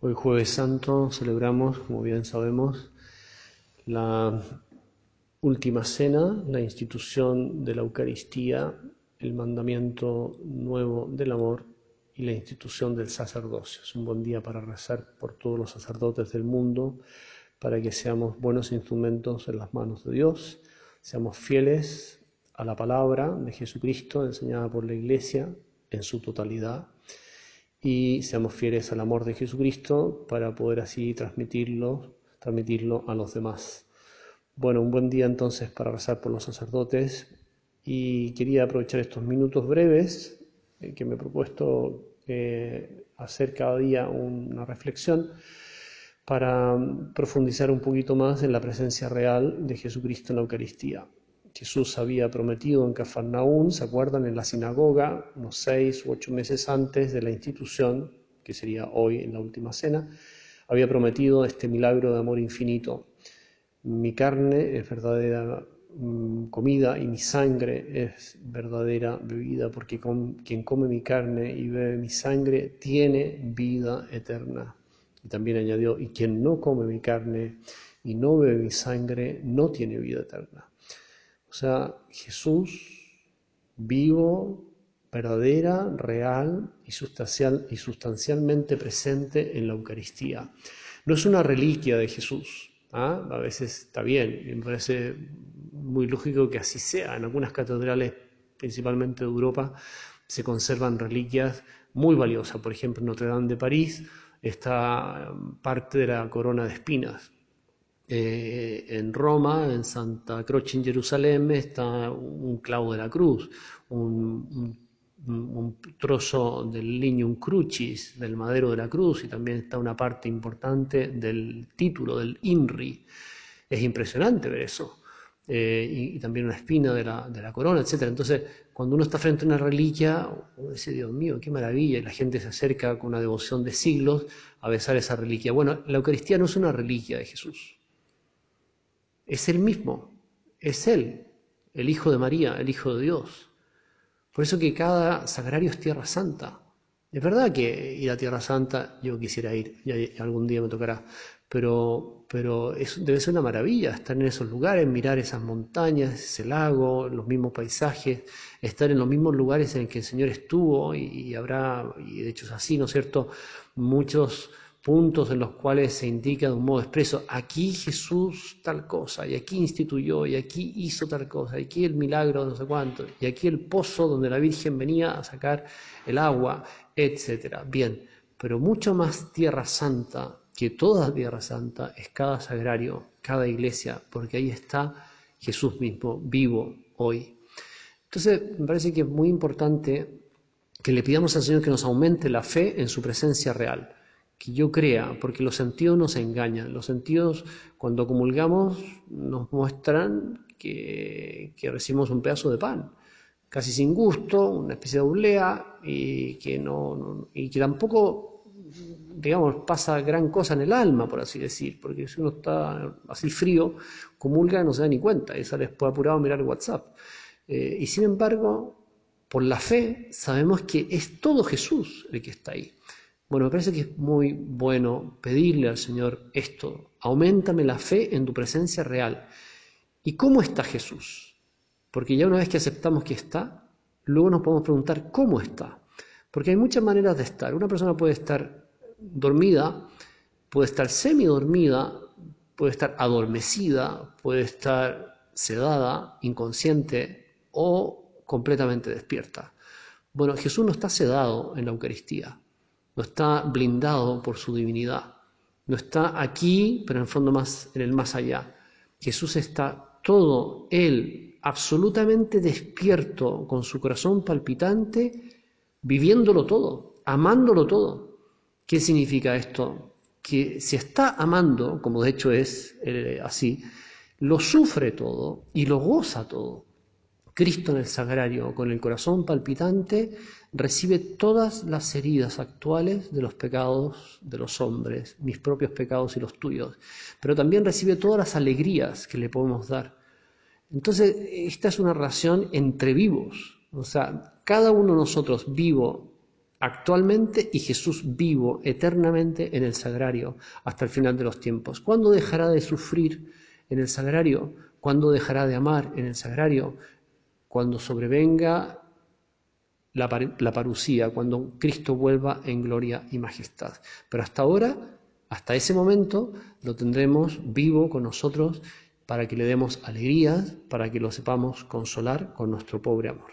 Hoy jueves santo celebramos, como bien sabemos, la última cena, la institución de la Eucaristía, el mandamiento nuevo del amor y la institución del sacerdocio. Es un buen día para rezar por todos los sacerdotes del mundo, para que seamos buenos instrumentos en las manos de Dios, seamos fieles a la palabra de Jesucristo enseñada por la Iglesia en su totalidad y seamos fieles al amor de Jesucristo para poder así transmitirlo, transmitirlo a los demás. Bueno, un buen día entonces para rezar por los sacerdotes y quería aprovechar estos minutos breves eh, que me he propuesto eh, hacer cada día una reflexión para profundizar un poquito más en la presencia real de Jesucristo en la Eucaristía. Jesús había prometido en Cafarnaún, ¿se acuerdan? En la sinagoga, unos seis u ocho meses antes de la institución, que sería hoy en la última cena, había prometido este milagro de amor infinito. Mi carne es verdadera mm, comida y mi sangre es verdadera bebida, porque quien come mi carne y bebe mi sangre tiene vida eterna. Y también añadió, y quien no come mi carne y no bebe mi sangre no tiene vida eterna. O sea, Jesús vivo, verdadera, real y, sustancial, y sustancialmente presente en la Eucaristía. No es una reliquia de Jesús. ¿ah? A veces está bien, y me parece muy lógico que así sea. En algunas catedrales, principalmente de Europa, se conservan reliquias muy valiosas. Por ejemplo, Notre Dame de París está parte de la corona de espinas. Eh, en Roma, en Santa Croce en Jerusalén, está un clavo de la cruz, un, trozo del lignum crucis, del madero de la cruz, y también está una parte importante del título, del INRI. Es impresionante ver eso. Eh, y, también una espina de la, de la, corona, etc. Entonces, cuando uno está frente a una reliquia, uno dice, Dios mío, qué maravilla, y la gente se acerca con una devoción de siglos a besar esa reliquia. Bueno, la Eucaristía no es una reliquia de Jesús, es Él mismo, es Él, el Hijo de María, el Hijo de Dios. Por eso que cada sagrario es tierra santa. Es verdad que ir a Tierra Santa yo quisiera ir, y algún día me tocará, pero, pero debe ser una maravilla estar en esos lugares, mirar esas montañas, ese lago, los mismos paisajes, estar en los mismos lugares en que el Señor estuvo y, y habrá, y de hecho es así, ¿no es cierto?, muchos puntos en los cuales se indica de un modo expreso, aquí Jesús tal cosa, y aquí instituyó, y aquí hizo tal cosa, y aquí el milagro de no sé cuánto, y aquí el pozo donde la Virgen venía a sacar el agua, etc. Bien, pero mucho más tierra santa que toda tierra santa es cada sagrario, cada iglesia, porque ahí está Jesús mismo, vivo hoy. Entonces, me parece que es muy importante que le pidamos al Señor que nos aumente la fe en su presencia real que yo crea, porque los sentidos nos engañan. Los sentidos, cuando comulgamos, nos muestran que, recibimos un pedazo de pan, casi sin gusto, una especie de oblea, y que, no, y que tampoco, digamos, pasa gran cosa en el alma, por así decir, porque si uno está así frío, comulga y no se da ni cuenta, y sale después apurado a mirar WhatsApp. Eh, y sin embargo, por la fe, sabemos que es todo Jesús el que está ahí. Bueno, me parece que es muy bueno pedirle al Señor esto, aumentame la fe en tu presencia real. ¿Y cómo está Jesús? Porque ya una vez que aceptamos que está, luego nos podemos preguntar cómo está. Porque hay muchas maneras de estar. Una persona puede estar dormida, puede estar semidormida, puede estar adormecida, puede estar sedada, inconsciente o completamente despierta. Bueno, Jesús no está sedado en la Eucaristía no está blindado por su divinidad, no está aquí, pero en el fondo más en el más allá. Jesús está todo, Él, absolutamente despierto, con su corazón palpitante, viviéndolo todo, amándolo todo. ¿Qué significa esto? Que si está amando, como de hecho es eh, así, lo sufre todo y lo goza todo. Cristo en el sagrario, con el corazón palpitante, recibe todas las heridas actuales de los pecados de los hombres, mis propios pecados y los tuyos, pero también recibe todas las alegrías que le podemos dar. Entonces, esta es una relación entre vivos, o sea, cada uno de nosotros vivo actualmente y Jesús vivo eternamente en el sagrario hasta el final de los tiempos. ¿Cuándo dejará de sufrir en el sagrario? ¿Cuándo dejará de amar en el sagrario? Cuando sobrevenga la, la parucía, cuando Cristo vuelva en gloria y majestad. Pero hasta ahora, hasta ese momento, lo tendremos vivo con nosotros para que le demos alegrías, para que lo sepamos consolar con nuestro pobre amor.